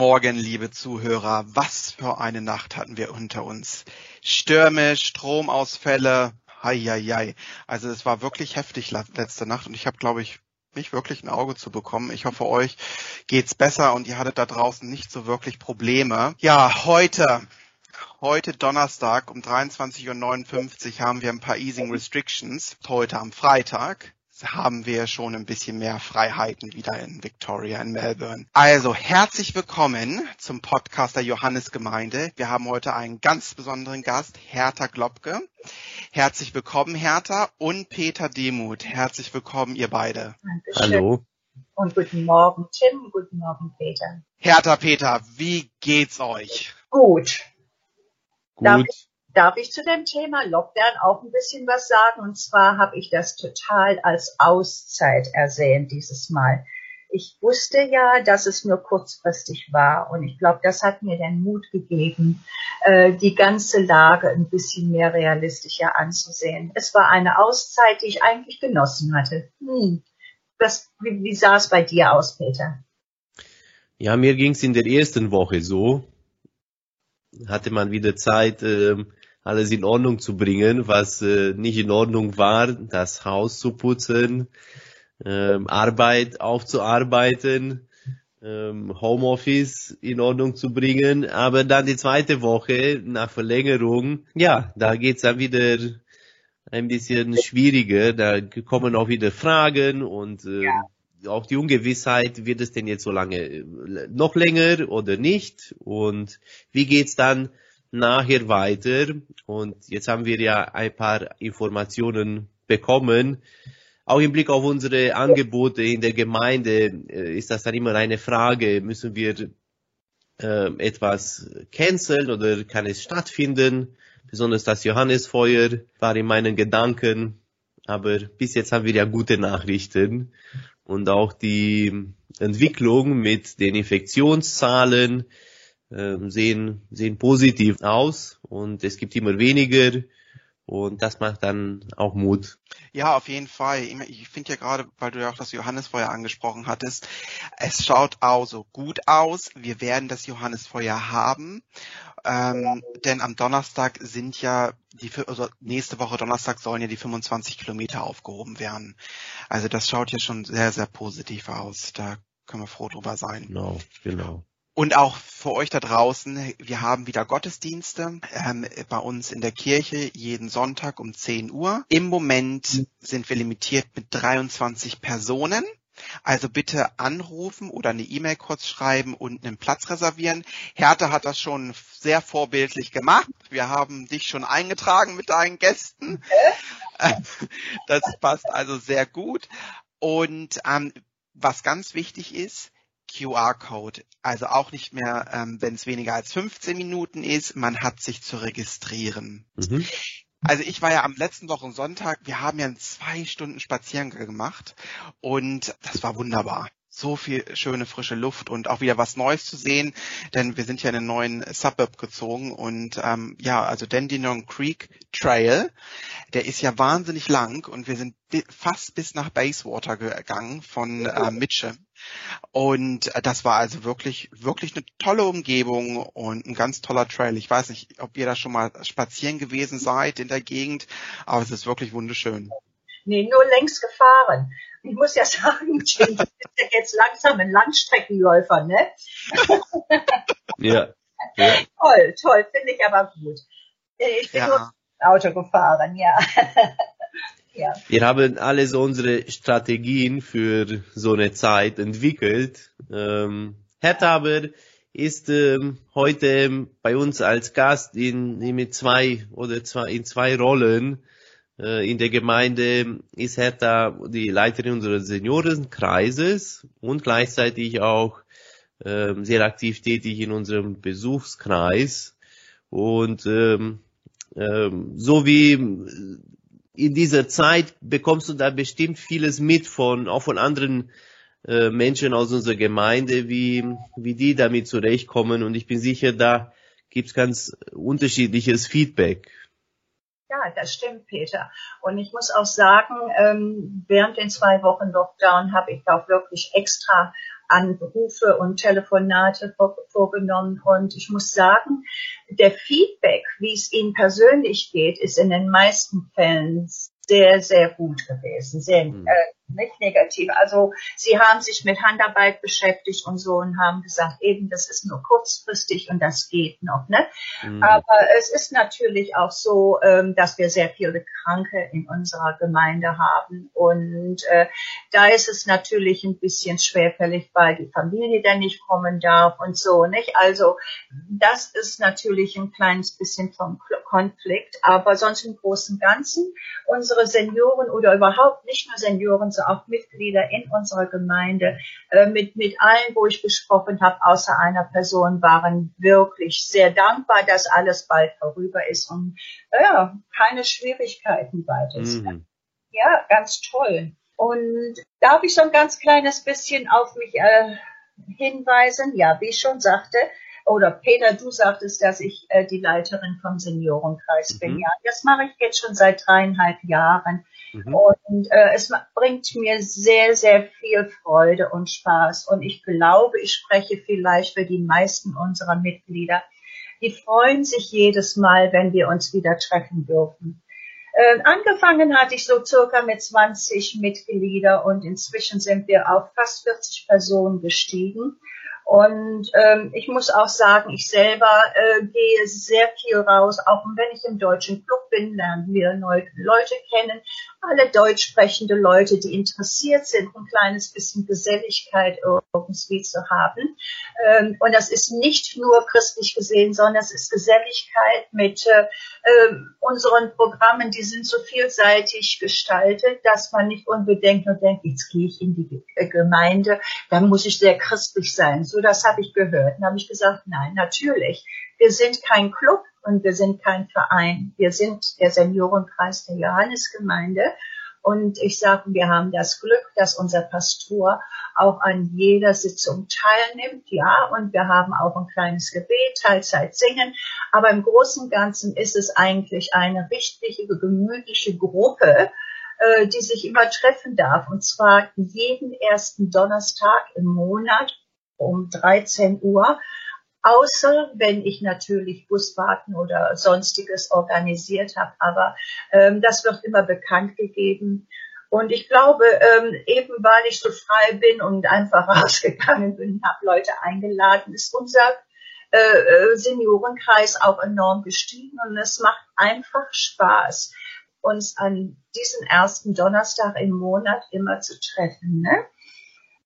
Morgen, liebe Zuhörer. Was für eine Nacht hatten wir unter uns. Stürme, Stromausfälle, Heieiei. Also es war wirklich heftig letzte Nacht und ich habe, glaube ich, nicht wirklich ein Auge zu bekommen. Ich hoffe, euch geht's besser und ihr hattet da draußen nicht so wirklich Probleme. Ja, heute, heute Donnerstag um 23.59 Uhr haben wir ein paar Easing Restrictions. Heute am Freitag haben wir schon ein bisschen mehr Freiheiten wieder in Victoria, in Melbourne. Also herzlich willkommen zum Podcast der Johannesgemeinde. Wir haben heute einen ganz besonderen Gast, Hertha Globke. Herzlich willkommen, Hertha und Peter Demuth. Herzlich willkommen, ihr beide. Dankeschön. Hallo. Und guten Morgen, Tim. Guten Morgen, Peter. Hertha, Peter, wie geht's euch? Gut. Gut. Darf ich darf ich zu dem Thema Lockdown auch ein bisschen was sagen. Und zwar habe ich das total als Auszeit ersehen dieses Mal. Ich wusste ja, dass es nur kurzfristig war. Und ich glaube, das hat mir den Mut gegeben, äh, die ganze Lage ein bisschen mehr realistischer anzusehen. Es war eine Auszeit, die ich eigentlich genossen hatte. Hm. Das, wie, wie sah es bei dir aus, Peter? Ja, mir ging es in der ersten Woche so. Hatte man wieder Zeit, ähm, alles in Ordnung zu bringen, was äh, nicht in Ordnung war, das Haus zu putzen, ähm, Arbeit aufzuarbeiten, ähm, Homeoffice in Ordnung zu bringen. Aber dann die zweite Woche nach Verlängerung, ja, da geht's dann wieder ein bisschen schwieriger. Da kommen auch wieder Fragen und äh, ja. auch die Ungewissheit, wird es denn jetzt so lange äh, noch länger oder nicht? Und wie geht's dann nachher weiter. Und jetzt haben wir ja ein paar Informationen bekommen. Auch im Blick auf unsere Angebote in der Gemeinde äh, ist das dann immer eine Frage, müssen wir äh, etwas canceln oder kann es stattfinden? Besonders das Johannesfeuer war in meinen Gedanken. Aber bis jetzt haben wir ja gute Nachrichten und auch die Entwicklung mit den Infektionszahlen sehen, sehen positiv aus und es gibt immer weniger und das macht dann auch Mut. Ja, auf jeden Fall. Ich finde ja gerade, weil du ja auch das Johannesfeuer angesprochen hattest, es schaut auch so gut aus. Wir werden das Johannesfeuer haben. Ähm, denn am Donnerstag sind ja die, also nächste Woche Donnerstag sollen ja die 25 Kilometer aufgehoben werden. Also das schaut ja schon sehr, sehr positiv aus. Da können wir froh drüber sein. Genau, genau. Und auch für euch da draußen, wir haben wieder Gottesdienste ähm, bei uns in der Kirche jeden Sonntag um 10 Uhr. Im Moment sind wir limitiert mit 23 Personen. Also bitte anrufen oder eine E-Mail kurz schreiben und einen Platz reservieren. Hertha hat das schon sehr vorbildlich gemacht. Wir haben dich schon eingetragen mit deinen Gästen. Das passt also sehr gut. Und ähm, was ganz wichtig ist, QR-Code. Also auch nicht mehr, ähm, wenn es weniger als 15 Minuten ist, man hat sich zu registrieren. Mhm. Also ich war ja am letzten Wochen Sonntag, wir haben ja einen zwei Stunden Spaziergang gemacht und das war wunderbar so viel schöne frische Luft und auch wieder was Neues zu sehen, denn wir sind ja in einen neuen Suburb gezogen und ähm, ja, also Dandenong Creek Trail, der ist ja wahnsinnig lang und wir sind fast bis nach Bayswater gegangen von äh, Mitcham und äh, das war also wirklich wirklich eine tolle Umgebung und ein ganz toller Trail. Ich weiß nicht, ob ihr da schon mal spazieren gewesen seid in der Gegend, aber es ist wirklich wunderschön. Nee, nur längs gefahren ich muss ja sagen, Jim, du bist ja jetzt langsam ein Langstreckenläufer, ne? ja. ja. Toll, toll, finde ich aber gut. Ich bin ja. nur Auto gefahren, ja. ja. Wir haben alle so unsere Strategien für so eine Zeit entwickelt. Ähm, Herr Taber ist ähm, heute bei uns als Gast in, in mit zwei oder zwei in zwei Rollen. Äh, in der Gemeinde ist Hertha die Leiterin unseres Seniorenkreises und gleichzeitig auch ähm, sehr aktiv tätig in unserem Besuchskreis. Und ähm, ähm, so wie in dieser Zeit bekommst du da bestimmt vieles mit von, auch von anderen äh, Menschen aus unserer Gemeinde, wie, wie die damit zurechtkommen. Und ich bin sicher, da gibt's ganz unterschiedliches Feedback. Ja, das stimmt, Peter. Und ich muss auch sagen, ähm, während den zwei Wochen Lockdown habe ich auch wirklich extra Anrufe und Telefonate vorgenommen und ich muss sagen, der Feedback, wie es Ihnen persönlich geht, ist in den meisten Fällen sehr, sehr gut gewesen, sehr mhm. äh, nicht negativ. Also sie haben sich mit Handarbeit beschäftigt und so und haben gesagt, eben das ist nur kurzfristig und das geht noch. Ne? Mhm. Aber es ist natürlich auch so, ähm, dass wir sehr viele Kranke in unserer Gemeinde haben und äh, da ist es natürlich ein bisschen schwerfällig, weil die Familie dann nicht kommen darf und so. Nicht? Also das ist natürlich ein kleines bisschen vom Konflikt, aber sonst im Großen und Ganzen unsere Senioren oder überhaupt nicht nur Senioren, sondern auch Mitglieder in unserer Gemeinde, äh, mit, mit allen, wo ich gesprochen habe, außer einer Person, waren wirklich sehr dankbar, dass alles bald vorüber ist und ja, keine Schwierigkeiten weiter. Mhm. Ja, ganz toll. Und darf ich so ein ganz kleines bisschen auf mich äh, hinweisen? Ja, wie ich schon sagte, oder Peter, du sagtest, dass ich äh, die Leiterin vom Seniorenkreis mhm. bin. Ja, das mache ich jetzt schon seit dreieinhalb Jahren. Mhm. Und äh, es bringt mir sehr, sehr viel Freude und Spaß. Und ich glaube, ich spreche vielleicht für die meisten unserer Mitglieder. Die freuen sich jedes Mal, wenn wir uns wieder treffen dürfen. Äh, angefangen hatte ich so circa mit 20 Mitglieder und inzwischen sind wir auf fast 40 Personen gestiegen. Und ähm, ich muss auch sagen, ich selber äh, gehe sehr viel raus, auch wenn ich im deutschen Club bin, lernen wir neue Leute kennen, alle deutsch sprechende Leute, die interessiert sind, ein kleines bisschen Geselligkeit irgendwie zu haben. Ähm, und das ist nicht nur christlich gesehen, sondern es ist Geselligkeit mit äh, äh, unseren Programmen, die sind so vielseitig gestaltet, dass man nicht unbedingt nur denkt, jetzt gehe ich in die Gemeinde, dann muss ich sehr christlich sein. So, das habe ich gehört. Dann habe ich gesagt, nein, natürlich. Wir sind kein Club, und wir sind kein Verein. Wir sind der Seniorenkreis der Johannesgemeinde. Und ich sage, wir haben das Glück, dass unser Pastor auch an jeder Sitzung teilnimmt. Ja, und wir haben auch ein kleines Gebet, Teilzeit singen. Aber im Großen und Ganzen ist es eigentlich eine richtige, gemütliche Gruppe, äh, die sich immer treffen darf. Und zwar jeden ersten Donnerstag im Monat um 13 Uhr außer wenn ich natürlich Busfahrten oder sonstiges organisiert habe. Aber ähm, das wird immer bekannt gegeben. Und ich glaube, ähm, eben weil ich so frei bin und einfach rausgegangen bin, habe Leute eingeladen, ist unser äh, äh, Seniorenkreis auch enorm gestiegen und es macht einfach Spaß, uns an diesen ersten Donnerstag im Monat immer zu treffen. Ne?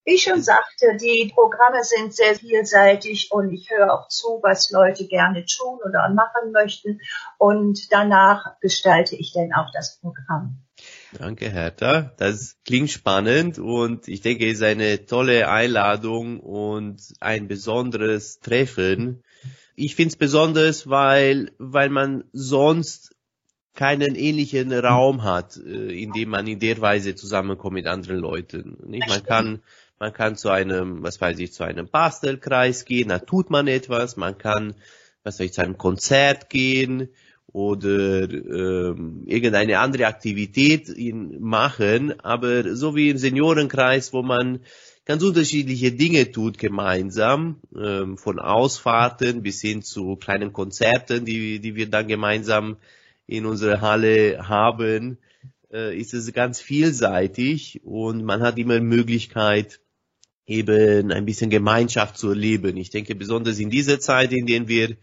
Wie ich schon sagte, die Programme sind sehr vielseitig und ich höre auch zu, was Leute gerne tun oder machen möchten. Und danach gestalte ich dann auch das Programm. Danke, Hertha. Das klingt spannend und ich denke, es ist eine tolle Einladung und ein besonderes Treffen. Ich finde es besonders, weil, weil man sonst keinen ähnlichen Raum hat, äh, in dem man in der Weise zusammenkommt mit anderen Leuten. Nicht? Man kann man kann zu einem, was weiß ich, zu einem Bastelkreis gehen, da tut man etwas. Man kann, was weiß ich, zu einem Konzert gehen oder ähm, irgendeine andere Aktivität in, machen. Aber so wie im Seniorenkreis, wo man ganz unterschiedliche Dinge tut gemeinsam, ähm, von Ausfahrten bis hin zu kleinen Konzerten, die, die wir dann gemeinsam in unserer Halle haben, äh, ist es ganz vielseitig und man hat immer Möglichkeit, eben ein bisschen Gemeinschaft zu erleben. Ich denke, besonders in dieser Zeit, in der wir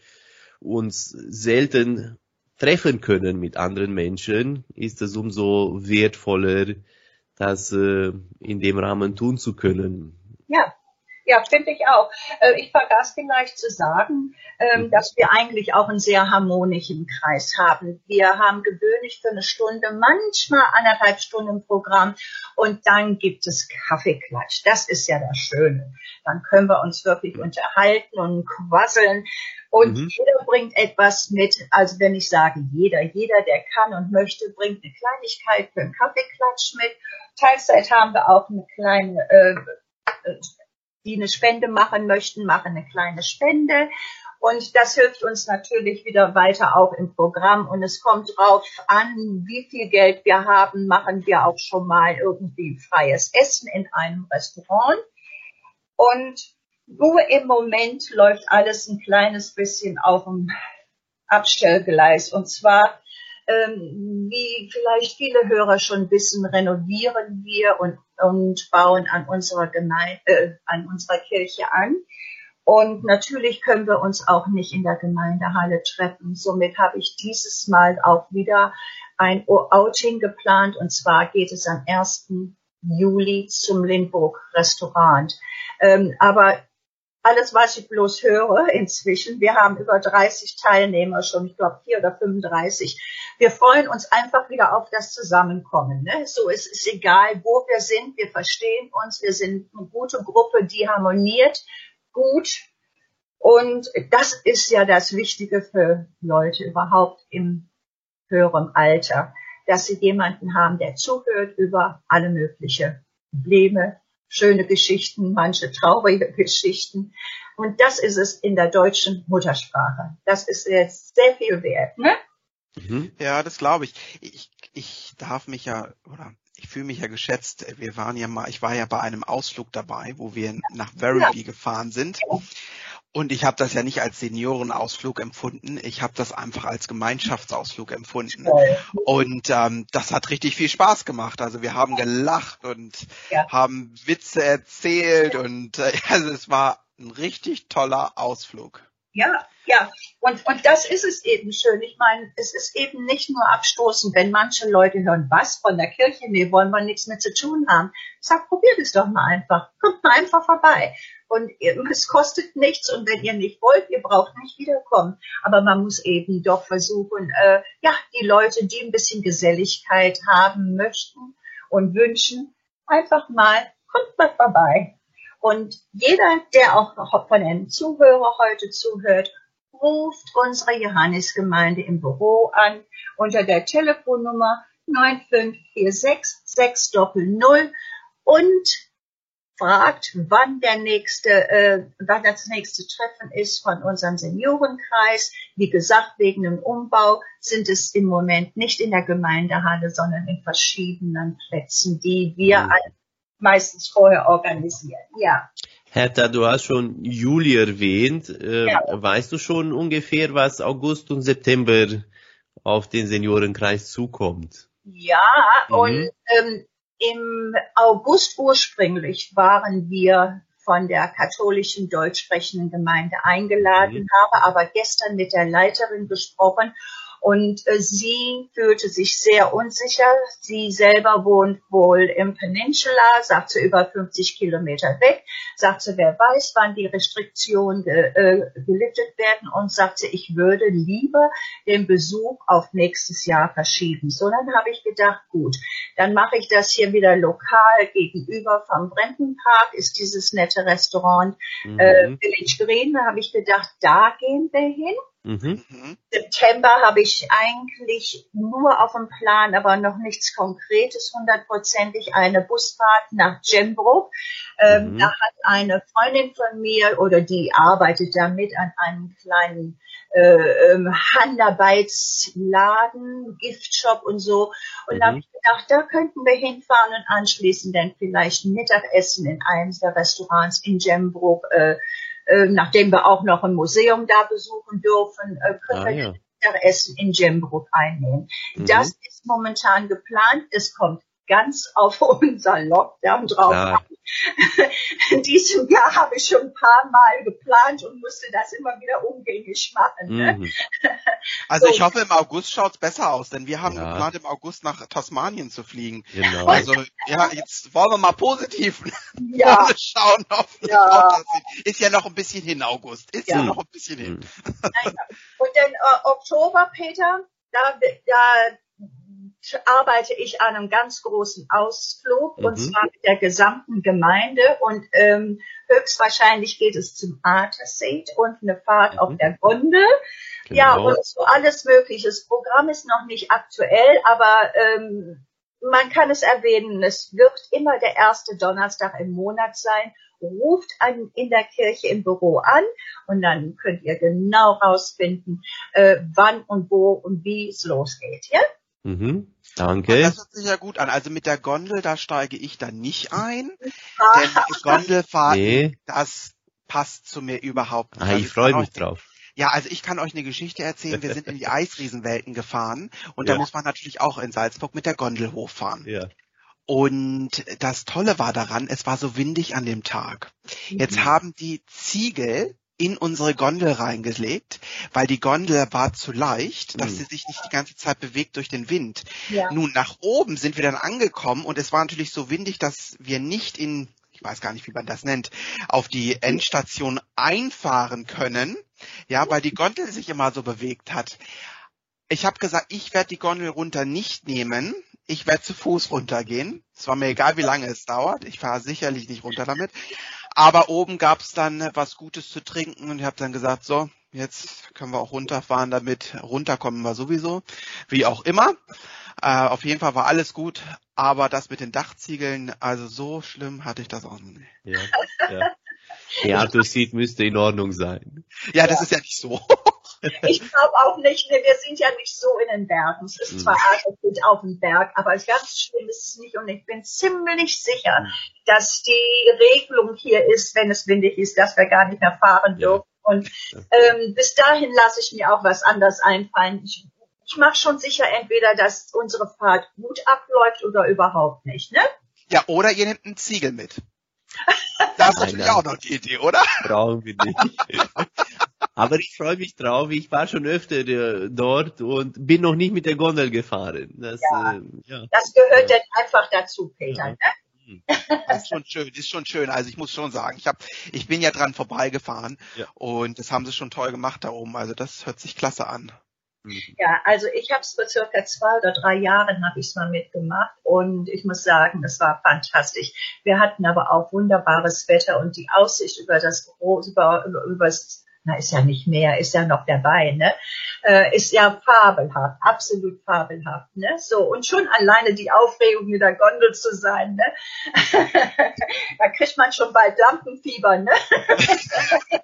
uns selten treffen können mit anderen Menschen, ist es umso wertvoller, das äh, in dem Rahmen tun zu können. Ja, ja, finde ich auch. Äh, ich vergaß vielleicht zu sagen, ähm, dass wir eigentlich auch einen sehr harmonischen Kreis haben. Wir haben gewöhnlich für eine Stunde, manchmal anderthalb Stunden Programm und dann gibt es Kaffeeklatsch. Das ist ja das Schöne. Dann können wir uns wirklich unterhalten und quasseln. Und mhm. jeder bringt etwas mit. Also wenn ich sage jeder, jeder, der kann und möchte, bringt eine Kleinigkeit für einen Kaffeeklatsch mit. Teilzeit haben wir auch eine kleine äh, die eine Spende machen möchten, machen eine kleine Spende. Und das hilft uns natürlich wieder weiter auch im Programm. Und es kommt drauf an, wie viel Geld wir haben, machen wir auch schon mal irgendwie freies Essen in einem Restaurant. Und nur im Moment läuft alles ein kleines bisschen auf dem Abstellgleis. Und zwar, ähm, wie vielleicht viele Hörer schon wissen, renovieren wir und, und bauen an unserer Gemeinde, äh, an unserer Kirche an. Und natürlich können wir uns auch nicht in der Gemeindehalle treffen. Somit habe ich dieses Mal auch wieder ein Outing geplant. Und zwar geht es am 1. Juli zum Lindburg Restaurant. Ähm, aber alles, was ich bloß höre inzwischen, wir haben über 30 Teilnehmer schon, ich glaube vier oder 35. Wir freuen uns einfach wieder auf das Zusammenkommen. Ne? So ist es egal, wo wir sind, wir verstehen uns, wir sind eine gute Gruppe, die harmoniert gut. Und das ist ja das Wichtige für Leute überhaupt im höheren Alter, dass sie jemanden haben, der zuhört über alle mögliche Probleme, schöne Geschichten, manche traurige Geschichten. Und das ist es in der deutschen Muttersprache. Das ist jetzt sehr viel wert. Ne? Mhm. Ja, das glaube ich. ich. Ich darf mich ja, oder ich fühle mich ja geschätzt. Wir waren ja mal, ich war ja bei einem Ausflug dabei, wo wir nach Werribee ja. gefahren sind. Und ich habe das ja nicht als Seniorenausflug empfunden, ich habe das einfach als Gemeinschaftsausflug empfunden. Und ähm, das hat richtig viel Spaß gemacht. Also wir haben gelacht und ja. haben Witze erzählt und äh, also es war ein richtig toller Ausflug. Ja, ja. Und, und das ist es eben schön. Ich meine, es ist eben nicht nur abstoßend, wenn manche Leute hören, was von der Kirche, nee, wollen wir nichts mit zu tun haben. Sag, probiert es doch mal einfach. Kommt mal einfach vorbei. Und es kostet nichts und wenn ihr nicht wollt, ihr braucht nicht wiederkommen. Aber man muss eben doch versuchen, äh, ja, die Leute, die ein bisschen Geselligkeit haben möchten und wünschen, einfach mal, kommt mal vorbei. Und jeder, der auch von den Zuhörern heute zuhört, ruft unsere Johannesgemeinde im Büro an unter der Telefonnummer 9546 600 und fragt, wann der nächste, äh, wann das nächste Treffen ist von unserem Seniorenkreis. Wie gesagt, wegen dem Umbau sind es im Moment nicht in der Gemeindehalle, sondern in verschiedenen Plätzen, die wir mhm meistens vorher organisieren. Ja. Hertha, du hast schon Juli erwähnt. Äh, ja. Weißt du schon ungefähr, was August und September auf den Seniorenkreis zukommt? Ja, mhm. und ähm, im August ursprünglich waren wir von der katholischen deutsch sprechenden Gemeinde eingeladen, mhm. habe aber gestern mit der Leiterin gesprochen und äh, sie fühlte sich sehr unsicher. Sie selber wohnt wohl im Peninsula, sagt sie über 50 Kilometer weg. Sagt sie, wer weiß, wann die Restriktionen äh, geliftet werden und sagt sie, ich würde lieber den Besuch auf nächstes Jahr verschieben. So, dann habe ich gedacht, gut, dann mache ich das hier wieder lokal gegenüber vom Brentenpark ist dieses nette Restaurant mhm. äh, Village Green. Da habe ich gedacht, da gehen wir hin. Mhm. mhm. September habe ich eigentlich nur auf dem Plan, aber noch nichts Konkretes, hundertprozentig eine Busfahrt nach Gembrook. Ähm, mhm. Da hat eine Freundin von mir oder die arbeitet damit an einem kleinen äh, ähm, Handarbeitsladen, Giftshop und so. Und mhm. da habe ich gedacht, da könnten wir hinfahren und anschließend dann vielleicht Mittagessen in eines der Restaurants in Gembrook äh, äh, nachdem wir auch noch ein Museum da besuchen dürfen, äh, können ah, wir ja. Mittagessen in Gembrook einnehmen. Mhm. Das ist momentan geplant. Es kommt ganz auf unser Lockdown drauf an. In diesem Jahr habe ich schon ein paar Mal geplant und musste das immer wieder umgängig machen. Ne? Mhm. Also so. ich hoffe, im August schaut's besser aus, denn wir haben ja. geplant, im August nach Tasmanien zu fliegen. Genau. Also ja, jetzt wollen wir mal positiv ja. schauen. Auf, ja. Ist ja noch ein bisschen hin, August. Ist ja, ja noch ein bisschen hin. Mhm. Und dann äh, Oktober, Peter, da, da arbeite ich an einem ganz großen Ausflug mhm. und zwar mit der gesamten Gemeinde und ähm, höchstwahrscheinlich geht es zum Artersee und eine Fahrt mhm. auf der Gondel. Genau. Ja, und so alles mögliche. Das Programm ist noch nicht aktuell, aber ähm, man kann es erwähnen, es wird immer der erste Donnerstag im Monat sein. Ruft an in der Kirche im Büro an und dann könnt ihr genau rausfinden, äh, wann und wo und wie es losgeht. Ja? Mhm. Danke. Das hört sich ja gut an. Also mit der Gondel, da steige ich dann nicht ein. denn Gondelfahren, nee. das passt zu mir überhaupt nicht. Ah, ich freue mich drauf. Ja, also ich kann euch eine Geschichte erzählen. Wir sind in die Eisriesenwelten gefahren und ja. da muss man natürlich auch in Salzburg mit der Gondel hochfahren. Ja. Und das Tolle war daran, es war so windig an dem Tag. Jetzt mhm. haben die Ziegel in unsere Gondel reingelegt, weil die Gondel war zu leicht, dass mhm. sie sich nicht die ganze Zeit bewegt durch den Wind. Ja. Nun, nach oben sind wir dann angekommen und es war natürlich so windig, dass wir nicht in, ich weiß gar nicht, wie man das nennt, auf die Endstation einfahren können, ja, weil die Gondel sich immer so bewegt hat. Ich habe gesagt, ich werde die Gondel runter nicht nehmen, ich werde zu Fuß runtergehen. Es war mir egal, wie lange es dauert. Ich fahre sicherlich nicht runter damit. Aber oben gab's dann was Gutes zu trinken und ich habe dann gesagt, so, jetzt können wir auch runterfahren damit. Runterkommen wir sowieso, wie auch immer. Äh, auf jeden Fall war alles gut, aber das mit den Dachziegeln, also so schlimm hatte ich das auch noch nicht. Ja, ja. Ja, siehst, müsste in Ordnung sein. Ja, das ist ja nicht so. Ich glaube auch nicht, ne, wir sind ja nicht so in den Bergen. Es ist zwar hm. gut auf dem Berg, aber ganz schlimm ist es nicht. Und ich bin ziemlich sicher, hm. dass die Regelung hier ist, wenn es windig ist, dass wir gar nicht mehr fahren dürfen. Ja. Und ähm, bis dahin lasse ich mir auch was anderes einfallen. Ich, ich mache schon sicher entweder, dass unsere Fahrt gut abläuft oder überhaupt nicht. Ne? Ja, oder ihr nehmt einen Ziegel mit. Das ist natürlich auch noch die Idee, oder? Brauchen wir nicht. Aber ich freue mich drauf. Ich war schon öfter äh, dort und bin noch nicht mit der Gondel gefahren. Das, ja. Äh, ja. das gehört ja. dann einfach dazu, Peter. Ja. Ne? Das ist schon schön, das ist schon schön. Also ich muss schon sagen, ich habe, ich bin ja dran vorbeigefahren ja. und das haben sie schon toll gemacht da oben. Also das hört sich klasse an. Mhm. Ja, also ich habe es vor circa zwei oder drei Jahren habe ich es mal mitgemacht und ich muss sagen, es war fantastisch. Wir hatten aber auch wunderbares Wetter und die Aussicht über das über, über, über das na ist ja nicht mehr, ist ja noch dabei, ne? Äh, ist ja fabelhaft, absolut fabelhaft, ne? So und schon alleine die Aufregung mit der Gondel zu sein, ne? da kriegt man schon bald Lampenfieber, ne?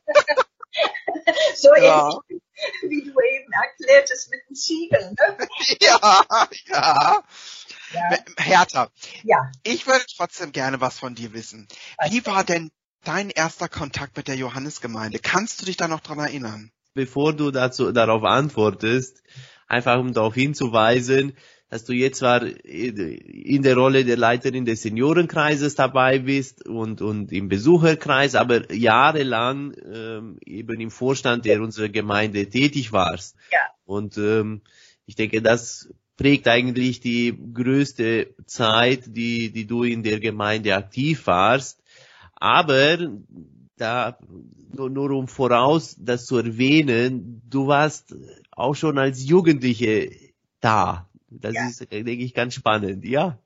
so ja. ähnlich, wie du eben erklärtest mit den Ziegeln, ne? ja, ja. Ja. Hertha, ja. ich würde trotzdem gerne was von dir wissen. Wie war denn dein erster Kontakt mit der Johannesgemeinde? Kannst du dich da noch dran erinnern? Bevor du dazu, darauf antwortest, einfach um darauf hinzuweisen, dass du jetzt zwar in der Rolle der Leiterin des Seniorenkreises dabei bist und, und im Besucherkreis, aber jahrelang ähm, eben im Vorstand der unserer Gemeinde tätig warst. Ja. Und ähm, ich denke, das prägt eigentlich die größte Zeit, die, die du in der Gemeinde aktiv warst. Aber da nur, nur um voraus das zu erwähnen, du warst auch schon als Jugendliche da. Das ja. ist, denke ich, ganz spannend, ja.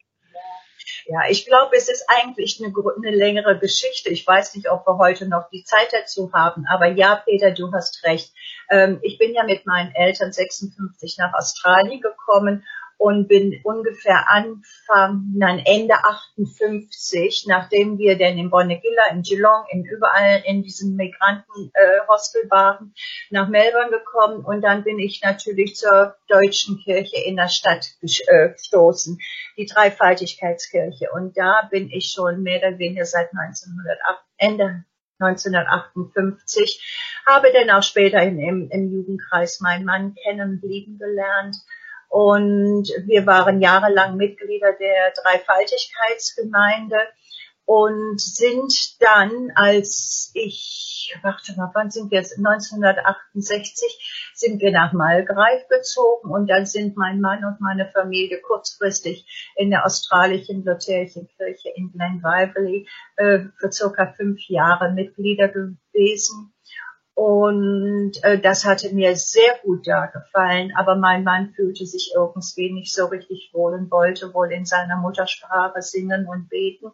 Ja, ich glaube, es ist eigentlich eine, eine, längere Geschichte. Ich weiß nicht, ob wir heute noch die Zeit dazu haben. Aber ja, Peter, du hast recht. Ähm, ich bin ja mit meinen Eltern 56 nach Australien gekommen und bin ungefähr Anfang, nein, Ende 58, nachdem wir denn in Bonegilla, in Geelong, in überall in diesem Migrantenhostel äh, waren, nach Melbourne gekommen und dann bin ich natürlich zur deutschen Kirche in der Stadt äh, gestoßen, die Dreifaltigkeitskirche. Und da bin ich schon mehr oder weniger seit 1908, Ende 1958, habe dann auch später im, im Jugendkreis meinen Mann kennen lieben gelernt und wir waren jahrelang Mitglieder der Dreifaltigkeitsgemeinde und sind dann, als ich, warte mal, wann sind wir jetzt? 1968 sind wir nach Malgreif gezogen und dann sind mein Mann und meine Familie kurzfristig in der australischen Lutherischen Kirche in Glen Waverley äh, für circa fünf Jahre Mitglieder gewesen. Und äh, das hatte mir sehr gut da gefallen. Aber mein Mann fühlte sich irgendwie nicht so richtig wohl und wollte wohl in seiner Muttersprache singen und beten.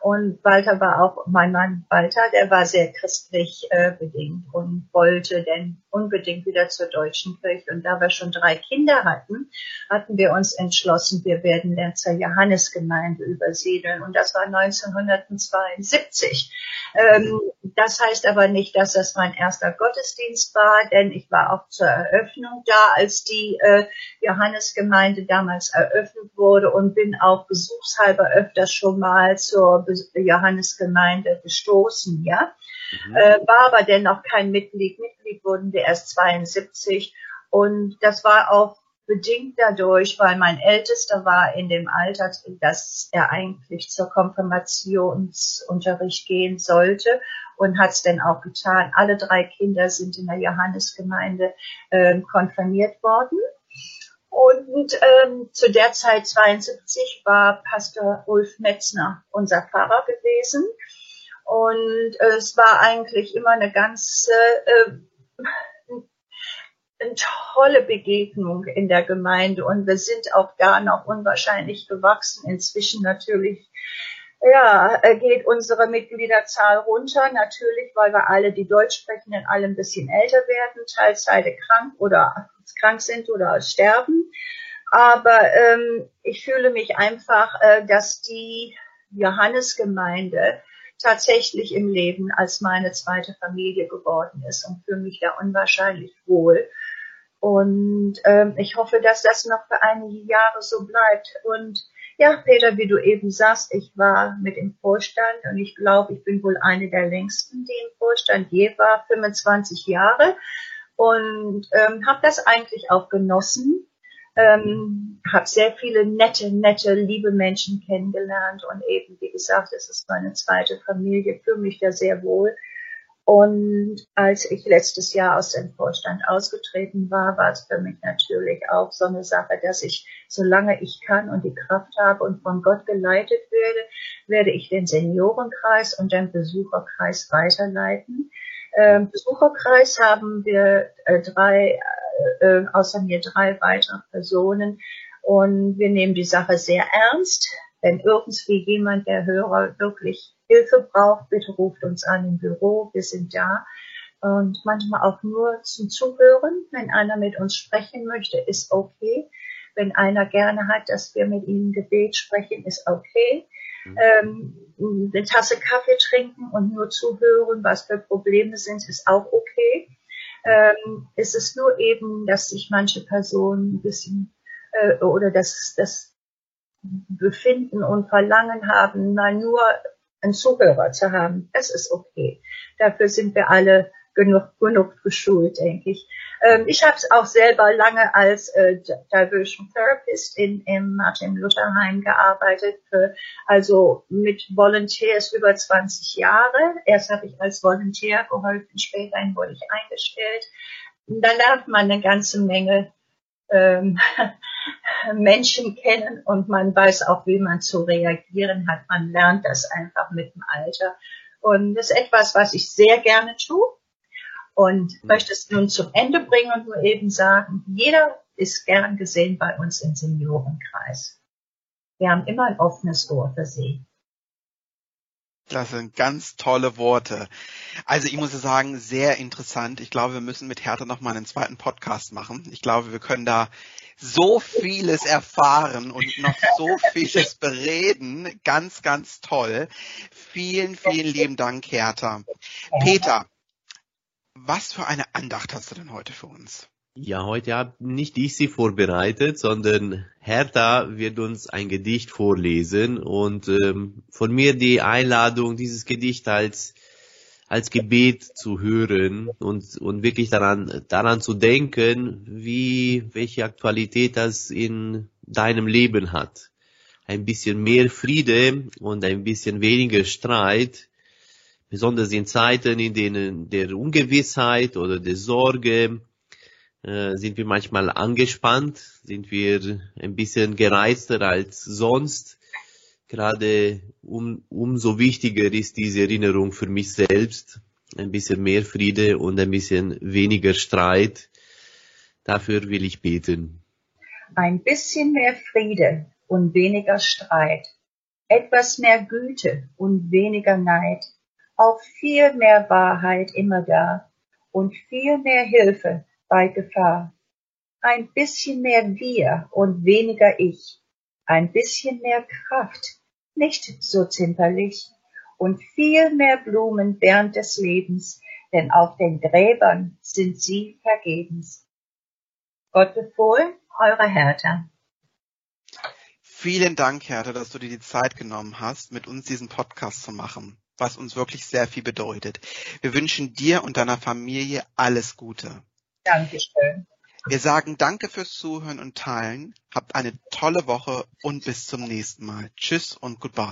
Und Walter war auch, mein Mann Walter, der war sehr christlich äh, bedingt und wollte denn unbedingt wieder zur deutschen Kirche. Und da wir schon drei Kinder hatten, hatten wir uns entschlossen, wir werden dann zur Johannesgemeinde übersiedeln. Und das war 1972. Ähm, das heißt aber nicht, dass das mein erster Gottesdienst war, denn ich war auch zur Eröffnung da, als die äh, Johannesgemeinde damals eröffnet wurde und bin auch besuchshalber öfters schon mal zur Johannesgemeinde gestoßen, ja. Mhm. Äh, war aber dennoch kein Mitglied. Mitglied wurden wir erst 72 und das war auch bedingt dadurch, weil mein Ältester war in dem Alter, dass er eigentlich zur Konfirmationsunterricht gehen sollte und hat es denn auch getan. Alle drei Kinder sind in der Johannesgemeinde äh, konfirmiert worden. Und ähm, zu der Zeit 72 war Pastor Ulf Metzner unser Pfarrer gewesen. Und äh, es war eigentlich immer eine ganz äh, eine tolle Begegnung in der Gemeinde. Und wir sind auch da noch unwahrscheinlich gewachsen. Inzwischen natürlich ja, äh, geht unsere Mitgliederzahl runter. Natürlich, weil wir alle, die Deutsch sprechen, dann alle ein bisschen älter werden, teilzeitig krank oder krank sind oder sterben. Aber ähm, ich fühle mich einfach, äh, dass die Johannesgemeinde tatsächlich im Leben als meine zweite Familie geworden ist und fühle mich da unwahrscheinlich wohl. Und ähm, ich hoffe, dass das noch für einige Jahre so bleibt. Und ja, Peter, wie du eben sagst, ich war mit im Vorstand und ich glaube, ich bin wohl eine der längsten, die im Vorstand je war, 25 Jahre und ähm, habe das eigentlich auch genossen. Ähm, habe sehr viele nette, nette, liebe Menschen kennengelernt und eben, wie gesagt, es ist meine zweite Familie, fühle mich da sehr wohl. Und als ich letztes Jahr aus dem Vorstand ausgetreten war, war es für mich natürlich auch so eine Sache, dass ich, solange ich kann und die Kraft habe und von Gott geleitet werde, werde ich den Seniorenkreis und den Besucherkreis weiterleiten. Ähm, Besucherkreis haben wir äh, drei, äh, äh, außer mir drei weitere Personen und wir nehmen die Sache sehr ernst. Wenn irgendwie jemand der Hörer wirklich Hilfe braucht, bitte ruft uns an im Büro, wir sind da. Und manchmal auch nur zum Zuhören. Wenn einer mit uns sprechen möchte, ist okay. Wenn einer gerne hat, dass wir mit ihm Gebet sprechen, ist okay. Mhm. Ähm, eine Tasse Kaffee trinken und nur zuhören, was für Probleme sind, ist auch okay. Ähm, es ist nur eben, dass sich manche Personen ein bisschen äh, oder das, das Befinden und Verlangen haben, mal nur einen Zuhörer zu haben, das ist okay. Dafür sind wir alle genug, genug geschult, denke ich. Ähm, ich habe es auch selber lange als äh, Diversion Therapist in, im Martin Luther Heim gearbeitet, für, also mit Volunteers über 20 Jahre. Erst habe ich als Volunteer geholfen, später wurde ich eingestellt. dann lernt man eine ganze Menge ähm, Menschen kennen und man weiß auch, wie man zu reagieren hat. Man lernt das einfach mit dem Alter. Und das ist etwas, was ich sehr gerne tue und möchte es nun zum Ende bringen und nur eben sagen, jeder ist gern gesehen bei uns im Seniorenkreis. Wir haben immer ein offenes Ohr für Sie. Das sind ganz tolle Worte. Also ich muss sagen, sehr interessant. Ich glaube, wir müssen mit Hertha noch mal einen zweiten Podcast machen. Ich glaube, wir können da so vieles erfahren und noch so vieles bereden. Ganz, ganz toll. Vielen, vielen lieben Dank, Hertha. Peter, was für eine Andacht hast du denn heute für uns? Ja, heute habe nicht ich sie vorbereitet, sondern Hertha wird uns ein Gedicht vorlesen und ähm, von mir die Einladung, dieses Gedicht als als Gebet zu hören und und wirklich daran daran zu denken, wie welche Aktualität das in deinem Leben hat. Ein bisschen mehr Friede und ein bisschen weniger Streit, besonders in Zeiten, in denen der Ungewissheit oder der Sorge äh, sind wir manchmal angespannt, sind wir ein bisschen gereizter als sonst. Gerade um, umso wichtiger ist diese Erinnerung für mich selbst. Ein bisschen mehr Friede und ein bisschen weniger Streit. Dafür will ich beten. Ein bisschen mehr Friede und weniger Streit. etwas mehr Güte und weniger Neid, auch viel mehr Wahrheit immer da und viel mehr Hilfe bei Gefahr. Ein bisschen mehr wir und weniger ich, ein bisschen mehr Kraft, nicht so zimperlich, und viel mehr Blumen während des Lebens, denn auf den Gräbern sind sie vergebens. Gott befohlen, eure Hertha. Vielen Dank, Hertha, dass du dir die Zeit genommen hast, mit uns diesen Podcast zu machen, was uns wirklich sehr viel bedeutet. Wir wünschen dir und deiner Familie alles Gute. Dankeschön. Wir sagen Danke fürs Zuhören und Teilen. Habt eine tolle Woche und bis zum nächsten Mal. Tschüss und goodbye.